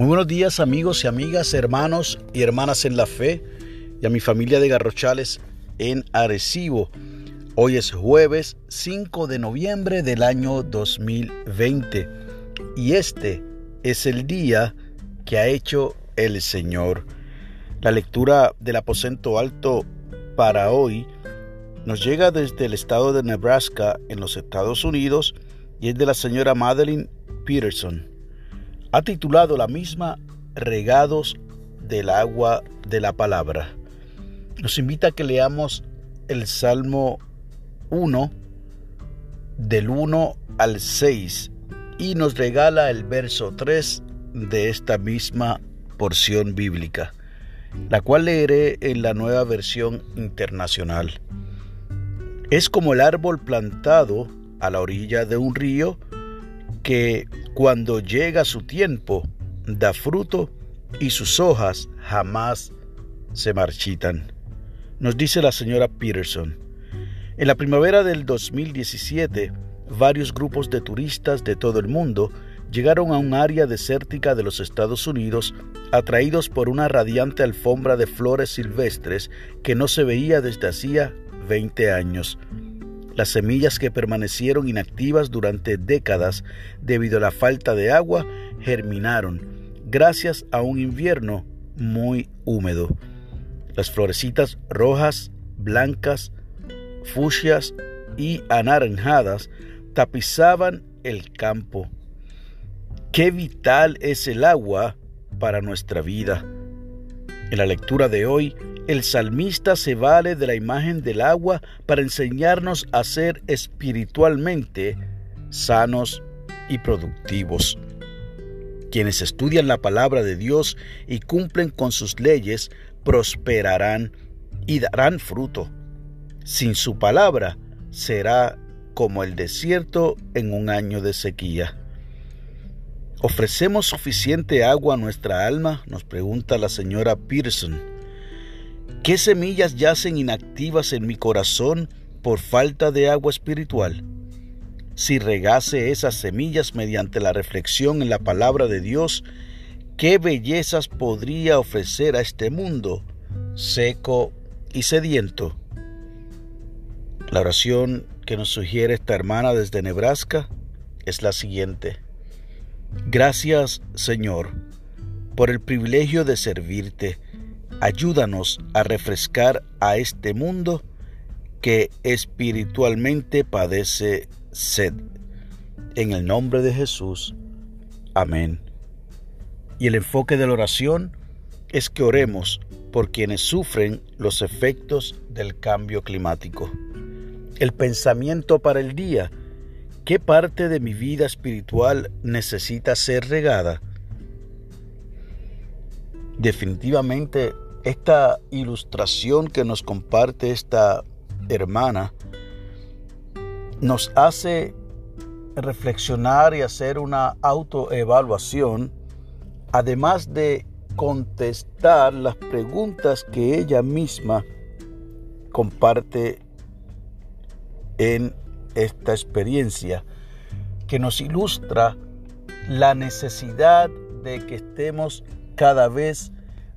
Muy buenos días amigos y amigas, hermanos y hermanas en la fe y a mi familia de Garrochales en Arecibo. Hoy es jueves 5 de noviembre del año 2020 y este es el día que ha hecho el Señor. La lectura del aposento alto para hoy nos llega desde el estado de Nebraska en los Estados Unidos y es de la señora Madeline Peterson ha titulado la misma Regados del agua de la palabra. Nos invita a que leamos el Salmo 1 del 1 al 6 y nos regala el verso 3 de esta misma porción bíblica, la cual leeré en la nueva versión internacional. Es como el árbol plantado a la orilla de un río que cuando llega su tiempo da fruto y sus hojas jamás se marchitan. Nos dice la señora Peterson. En la primavera del 2017, varios grupos de turistas de todo el mundo llegaron a un área desértica de los Estados Unidos atraídos por una radiante alfombra de flores silvestres que no se veía desde hacía 20 años. Las semillas que permanecieron inactivas durante décadas debido a la falta de agua germinaron gracias a un invierno muy húmedo. Las florecitas rojas, blancas, fucsias y anaranjadas tapizaban el campo. Qué vital es el agua para nuestra vida. En la lectura de hoy el salmista se vale de la imagen del agua para enseñarnos a ser espiritualmente sanos y productivos. Quienes estudian la palabra de Dios y cumplen con sus leyes prosperarán y darán fruto. Sin su palabra será como el desierto en un año de sequía. ¿Ofrecemos suficiente agua a nuestra alma? nos pregunta la señora Pearson. ¿Qué semillas yacen inactivas en mi corazón por falta de agua espiritual? Si regase esas semillas mediante la reflexión en la palabra de Dios, ¿qué bellezas podría ofrecer a este mundo seco y sediento? La oración que nos sugiere esta hermana desde Nebraska es la siguiente. Gracias, Señor, por el privilegio de servirte Ayúdanos a refrescar a este mundo que espiritualmente padece sed. En el nombre de Jesús. Amén. Y el enfoque de la oración es que oremos por quienes sufren los efectos del cambio climático. El pensamiento para el día. ¿Qué parte de mi vida espiritual necesita ser regada? Definitivamente esta ilustración que nos comparte esta hermana nos hace reflexionar y hacer una autoevaluación, además de contestar las preguntas que ella misma comparte en esta experiencia, que nos ilustra la necesidad de que estemos cada vez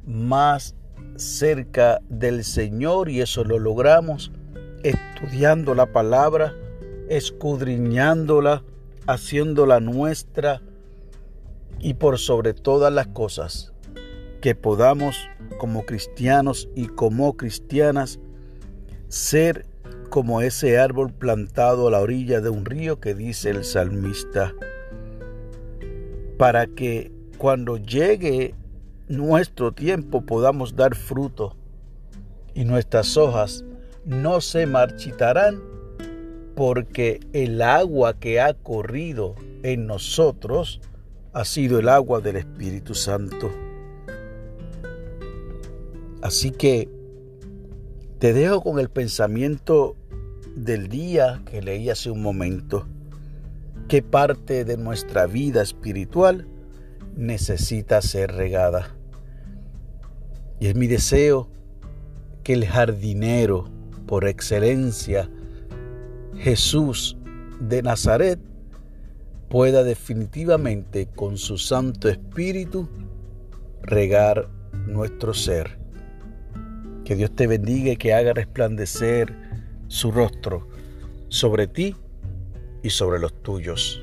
más cerca del Señor y eso lo logramos estudiando la palabra, escudriñándola, haciéndola nuestra y por sobre todas las cosas que podamos como cristianos y como cristianas ser como ese árbol plantado a la orilla de un río que dice el salmista, para que cuando llegue nuestro tiempo podamos dar fruto y nuestras hojas no se marchitarán porque el agua que ha corrido en nosotros ha sido el agua del Espíritu Santo. Así que te dejo con el pensamiento del día que leí hace un momento. ¿Qué parte de nuestra vida espiritual necesita ser regada? Y es mi deseo que el jardinero por excelencia, Jesús de Nazaret, pueda definitivamente con su Santo Espíritu regar nuestro ser. Que Dios te bendiga y que haga resplandecer su rostro sobre ti y sobre los tuyos.